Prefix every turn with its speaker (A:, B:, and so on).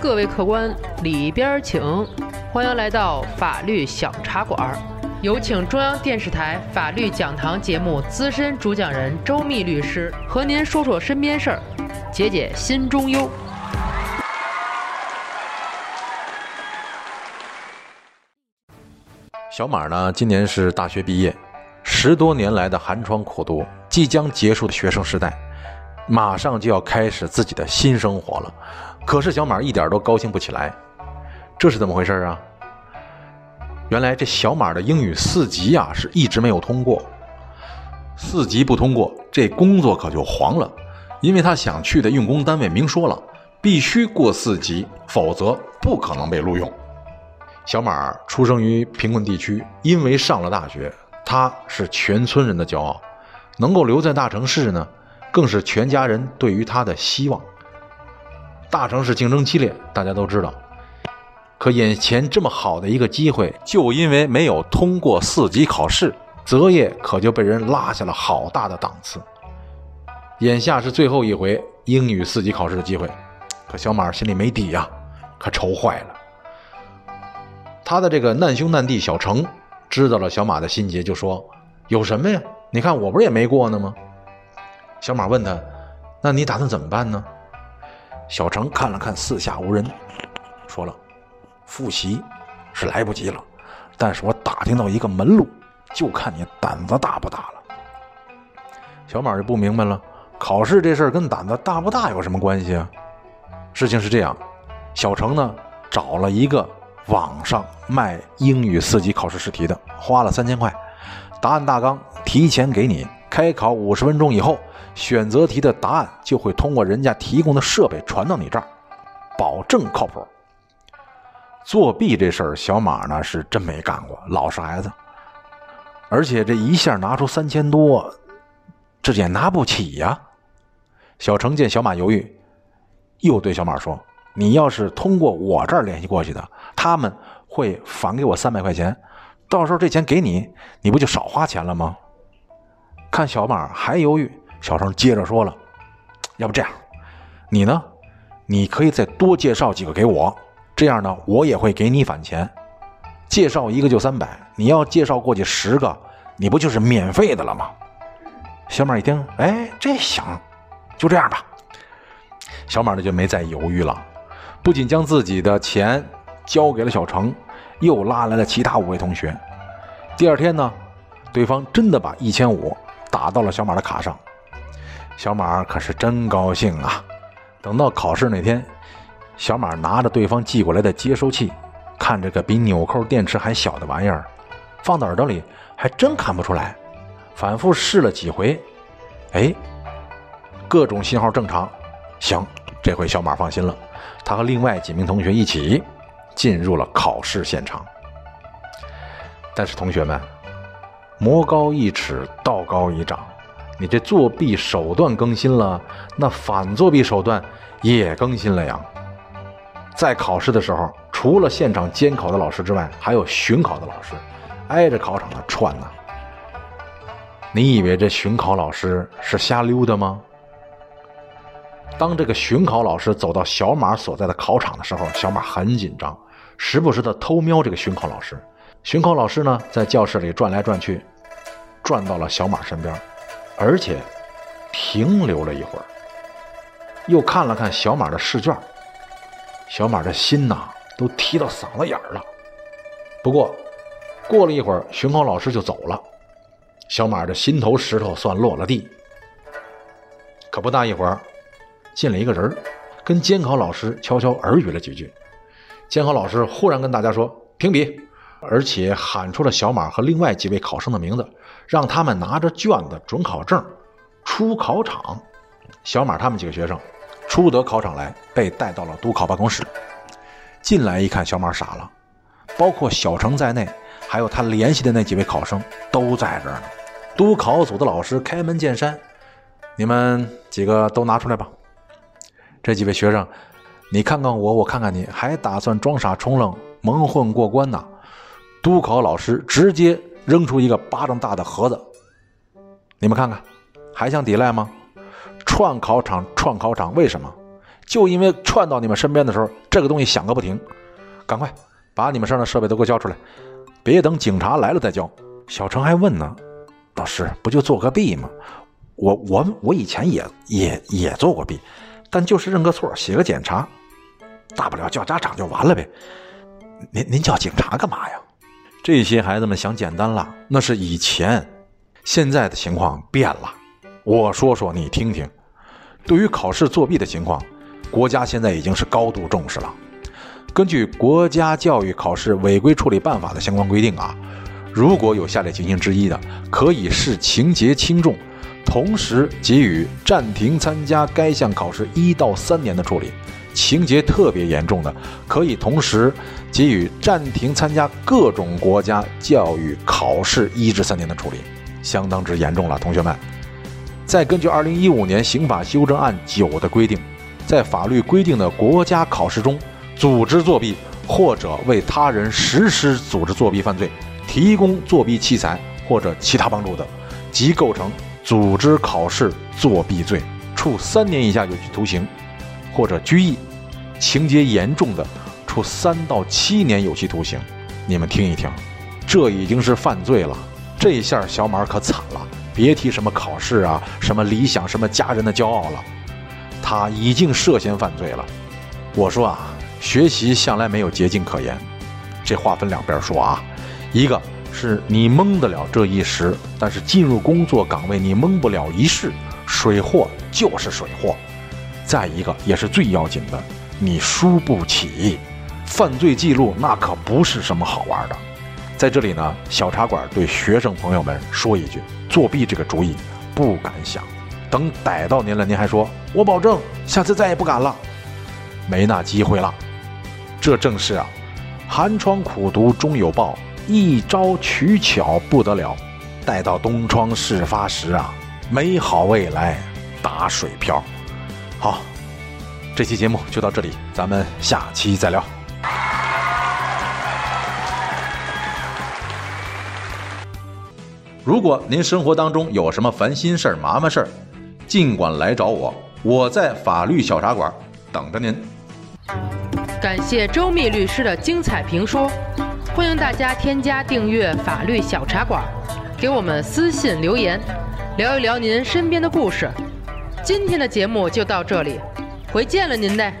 A: 各位客官，里边请，欢迎来到法律小茶馆。有请中央电视台法律讲堂节目资深主讲人周密律师和您说说身边事儿，解解心中忧。
B: 小马呢，今年是大学毕业，十多年来的寒窗苦读，即将结束的学生时代，马上就要开始自己的新生活了。可是小马一点都高兴不起来，这是怎么回事啊？原来这小马的英语四级啊是一直没有通过，四级不通过，这工作可就黄了，因为他想去的用工单位明说了，必须过四级，否则不可能被录用。小马出生于贫困地区，因为上了大学，他是全村人的骄傲，能够留在大城市呢，更是全家人对于他的希望。大城市竞争激烈，大家都知道。可眼前这么好的一个机会，就因为没有通过四级考试，择业可就被人拉下了好大的档次。眼下是最后一回英语四级考试的机会，可小马心里没底呀，可愁坏了。他的这个难兄难弟小程知道了小马的心结，就说：“有什么呀？你看我不是也没过呢吗？”小马问他：“那你打算怎么办呢？”小程看了看四下无人，说了：“复习是来不及了，但是我打听到一个门路，就看你胆子大不大了。”小马就不明白了，考试这事儿跟胆子大不大有什么关系啊？事情是这样，小程呢找了一个网上卖英语四级考试试题的，花了三千块，答案大纲提前给你，开考五十分钟以后。选择题的答案就会通过人家提供的设备传到你这儿，保证靠谱。作弊这事儿，小马呢是真没干过，老实孩子。而且这一下拿出三千多，这也拿不起呀。小程见小马犹豫，又对小马说：“你要是通过我这儿联系过去的，他们会返给我三百块钱，到时候这钱给你，你不就少花钱了吗？”看小马还犹豫。小程接着说了：“要不这样，你呢？你可以再多介绍几个给我，这样呢，我也会给你返钱。介绍一个就三百，你要介绍过去十个，你不就是免费的了吗？”小马一听，哎，这行，就这样吧。小马呢就没再犹豫了，不仅将自己的钱交给了小程，又拉来了其他五位同学。第二天呢，对方真的把一千五打到了小马的卡上。小马可是真高兴啊！等到考试那天，小马拿着对方寄过来的接收器，看这个比纽扣电池还小的玩意儿，放到耳朵里还真看不出来。反复试了几回，哎，各种信号正常。行，这回小马放心了。他和另外几名同学一起进入了考试现场。但是同学们，魔高一尺，道高一丈。你这作弊手段更新了，那反作弊手段也更新了呀。在考试的时候，除了现场监考的老师之外，还有巡考的老师，挨着考场的串呢。你以为这巡考老师是瞎溜达吗？当这个巡考老师走到小马所在的考场的时候，小马很紧张，时不时的偷瞄这个巡考老师。巡考老师呢，在教室里转来转去，转到了小马身边。而且停留了一会儿，又看了看小马的试卷，小马的心呐都提到嗓子眼儿了。不过过了一会儿，巡考老师就走了，小马的心头石头算落了地。可不大一会儿，进来一个人跟监考老师悄悄耳语了几句。监考老师忽然跟大家说：“评笔。”而且喊出了小马和另外几位考生的名字，让他们拿着卷子、准考证出考场。小马他们几个学生出得考场来，被带到了督考办公室。进来一看，小马傻了，包括小程在内，还有他联系的那几位考生都在这儿呢。督考组的老师开门见山：“你们几个都拿出来吧。”这几位学生，你看看我，我看看你，还打算装傻充愣、蒙混过关呢？督考老师直接扔出一个巴掌大的盒子，你们看看，还想抵赖吗？串考场，串考场，为什么？就因为串到你们身边的时候，这个东西响个不停。赶快把你们身上的设备都给我交出来，别等警察来了再交。小程还问呢，老师不就做个弊吗？我我我以前也也也做过弊，但就是认个错，写个检查，大不了叫家长就完了呗。您您叫警察干嘛呀？这些孩子们想简单了，那是以前，现在的情况变了。我说说你听听，对于考试作弊的情况，国家现在已经是高度重视了。根据《国家教育考试违规处理办法》的相关规定啊，如果有下列情形之一的，可以视情节轻重，同时给予暂停参加该项考试一到三年的处理；情节特别严重的，可以同时给予暂停参加各种国家教育考试一至三年的处理，相当之严重了，同学们。再根据二零一五年刑法修正案九的规定，在法律规定的国家考试中，组织作弊或者为他人实施组织作弊犯罪，提供作弊器材或者其他帮助的，即构成组织考试作弊罪，处三年以下有期徒刑或者拘役；情节严重的，处三到七年有期徒刑。你们听一听，这已经是犯罪了，这下小马可惨了。别提什么考试啊，什么理想，什么家人的骄傲了，他已经涉嫌犯罪了。我说啊，学习向来没有捷径可言，这话分两边说啊。一个是你蒙得了这一时，但是进入工作岗位你蒙不了一世，水货就是水货。再一个也是最要紧的，你输不起，犯罪记录那可不是什么好玩的。在这里呢，小茶馆对学生朋友们说一句。作弊这个主意不敢想，等逮到您了，您还说我保证下次再也不敢了，没那机会了。这正是啊，寒窗苦读终有报，一朝取巧不得了。待到东窗事发时啊，美好未来打水漂。好，这期节目就到这里，咱们下期再聊。如果您生活当中有什么烦心事儿、麻烦事儿，尽管来找我，我在法律小茶馆等着您。
A: 感谢周密律师的精彩评说，欢迎大家添加订阅法律小茶馆，给我们私信留言，聊一聊您身边的故事。今天的节目就到这里，回见了您嘞。